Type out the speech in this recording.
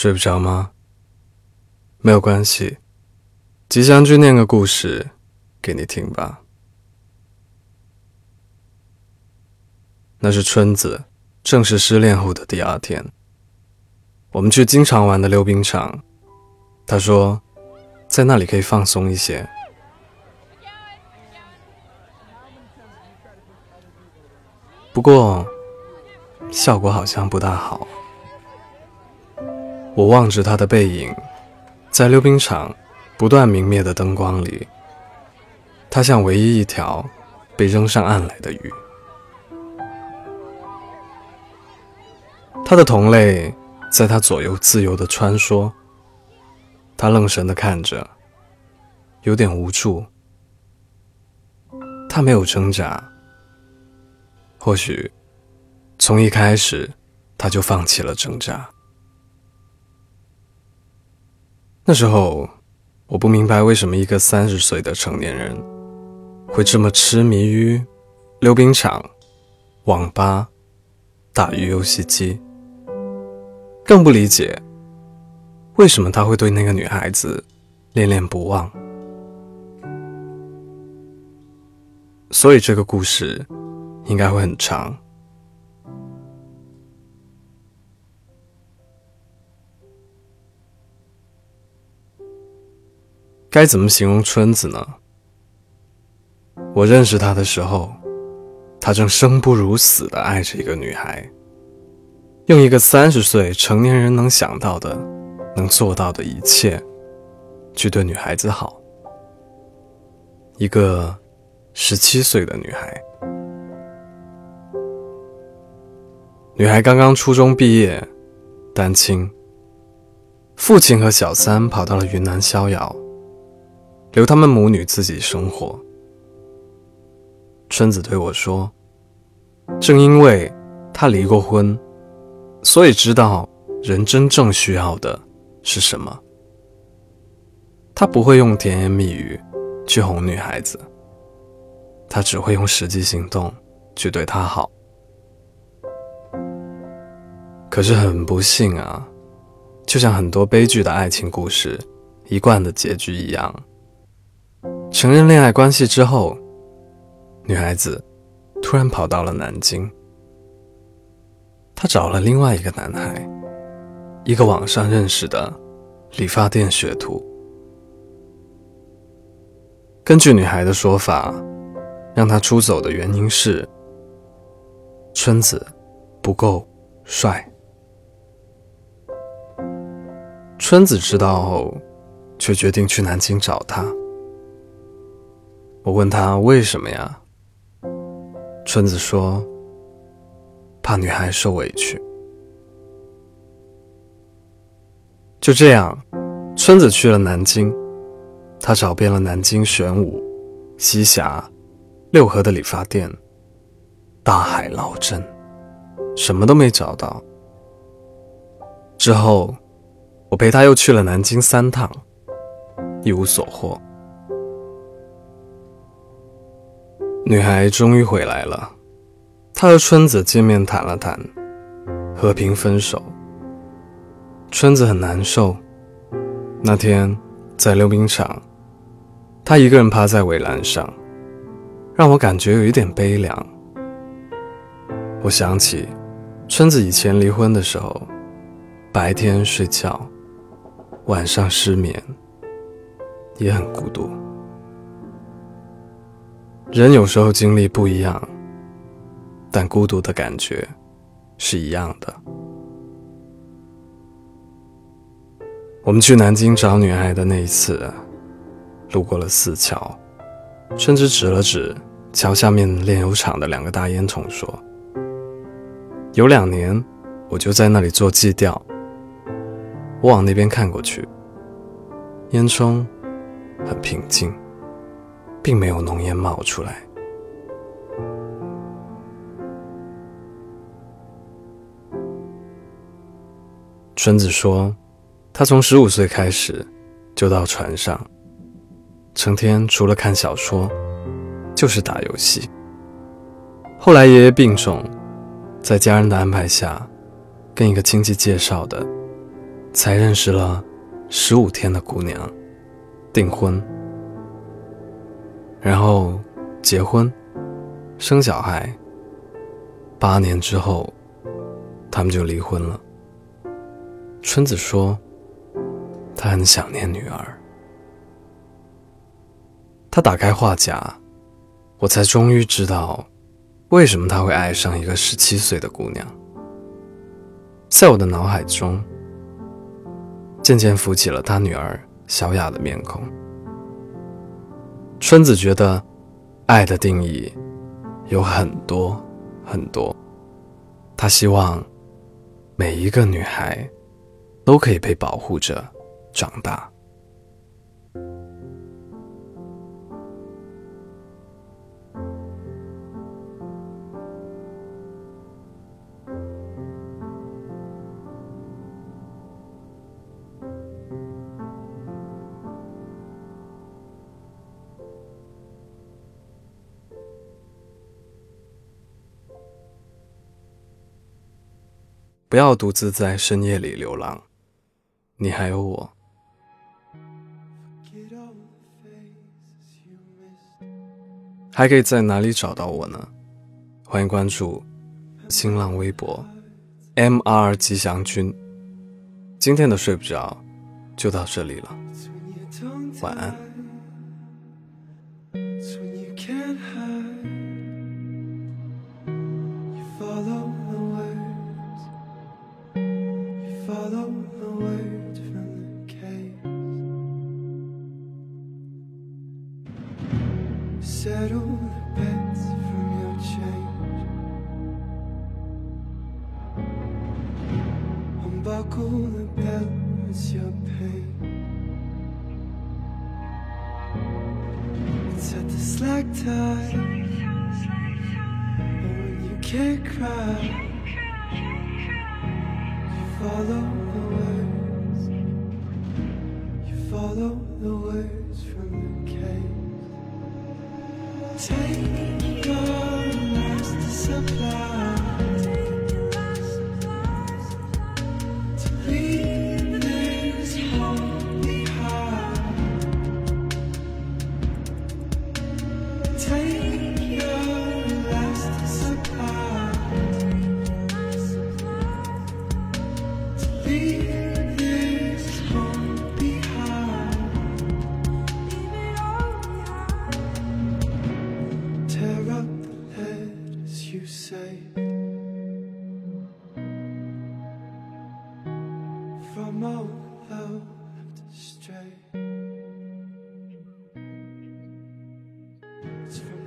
睡不着吗？没有关系，吉祥君念个故事给你听吧。那是春子正式失恋后的第二天，我们去经常玩的溜冰场，他说在那里可以放松一些。不过效果好像不大好。我望着他的背影，在溜冰场不断明灭的灯光里，他像唯一一条被扔上岸来的鱼。他的同类在他左右自由的穿梭，他愣神的看着，有点无助。他没有挣扎，或许从一开始他就放弃了挣扎。那时候，我不明白为什么一个三十岁的成年人会这么痴迷于溜冰场、网吧、打鱼游戏机，更不理解为什么他会对那个女孩子恋恋不忘。所以这个故事应该会很长。该怎么形容春子呢？我认识他的时候，他正生不如死的爱着一个女孩，用一个三十岁成年人能想到的、能做到的一切，去对女孩子好。一个十七岁的女孩，女孩刚刚初中毕业，单亲，父亲和小三跑到了云南逍遥。留他们母女自己生活。春子对我说：“正因为他离过婚，所以知道人真正需要的是什么。他不会用甜言蜜语去哄女孩子，他只会用实际行动去对她好。可是很不幸啊，就像很多悲剧的爱情故事一贯的结局一样。”承认恋爱关系之后，女孩子突然跑到了南京。她找了另外一个男孩，一个网上认识的理发店学徒。根据女孩的说法，让她出走的原因是春子不够帅。春子知道后，却决定去南京找他。我问他为什么呀？春子说：“怕女孩受委屈。”就这样，春子去了南京，他找遍了南京玄武、栖霞、六合的理发店，大海捞针，什么都没找到。之后，我陪他又去了南京三趟，一无所获。女孩终于回来了，她和春子见面谈了谈，和平分手。春子很难受。那天在溜冰场，她一个人趴在围栏上，让我感觉有一点悲凉。我想起春子以前离婚的时候，白天睡觉，晚上失眠，也很孤独。人有时候经历不一样，但孤独的感觉是一样的。我们去南京找女孩的那一次，路过了四桥，春子指了指桥下面炼油厂的两个大烟囱，说：“有两年，我就在那里做计调。我往那边看过去，烟囱很平静。”并没有浓烟冒出来。春子说：“他从十五岁开始就到船上，成天除了看小说，就是打游戏。后来爷爷病重，在家人的安排下，跟一个亲戚介绍的，才认识了十五天的姑娘，订婚，然后结婚，生小孩。八年之后，他们就离婚了。春子说，他很想念女儿。他打开话匣，我才终于知道，为什么他会爱上一个十七岁的姑娘。在我的脑海中，渐渐浮起了他女儿小雅的面孔。春子觉得，爱的定义有很多。很多，她希望每一个女孩都可以被保护着长大。不要独自在深夜里流浪，你还有我。还可以在哪里找到我呢？欢迎关注新浪微博 “mr 吉祥君”。今天的睡不着就到这里了，晚安。Settle the bets from your change. Unbuckle the belt, it's your pain. It's at the slack tide, but when you can't cry, you follow the words. You follow the words from the cave. Take your last supply. saved from all out astray. It's from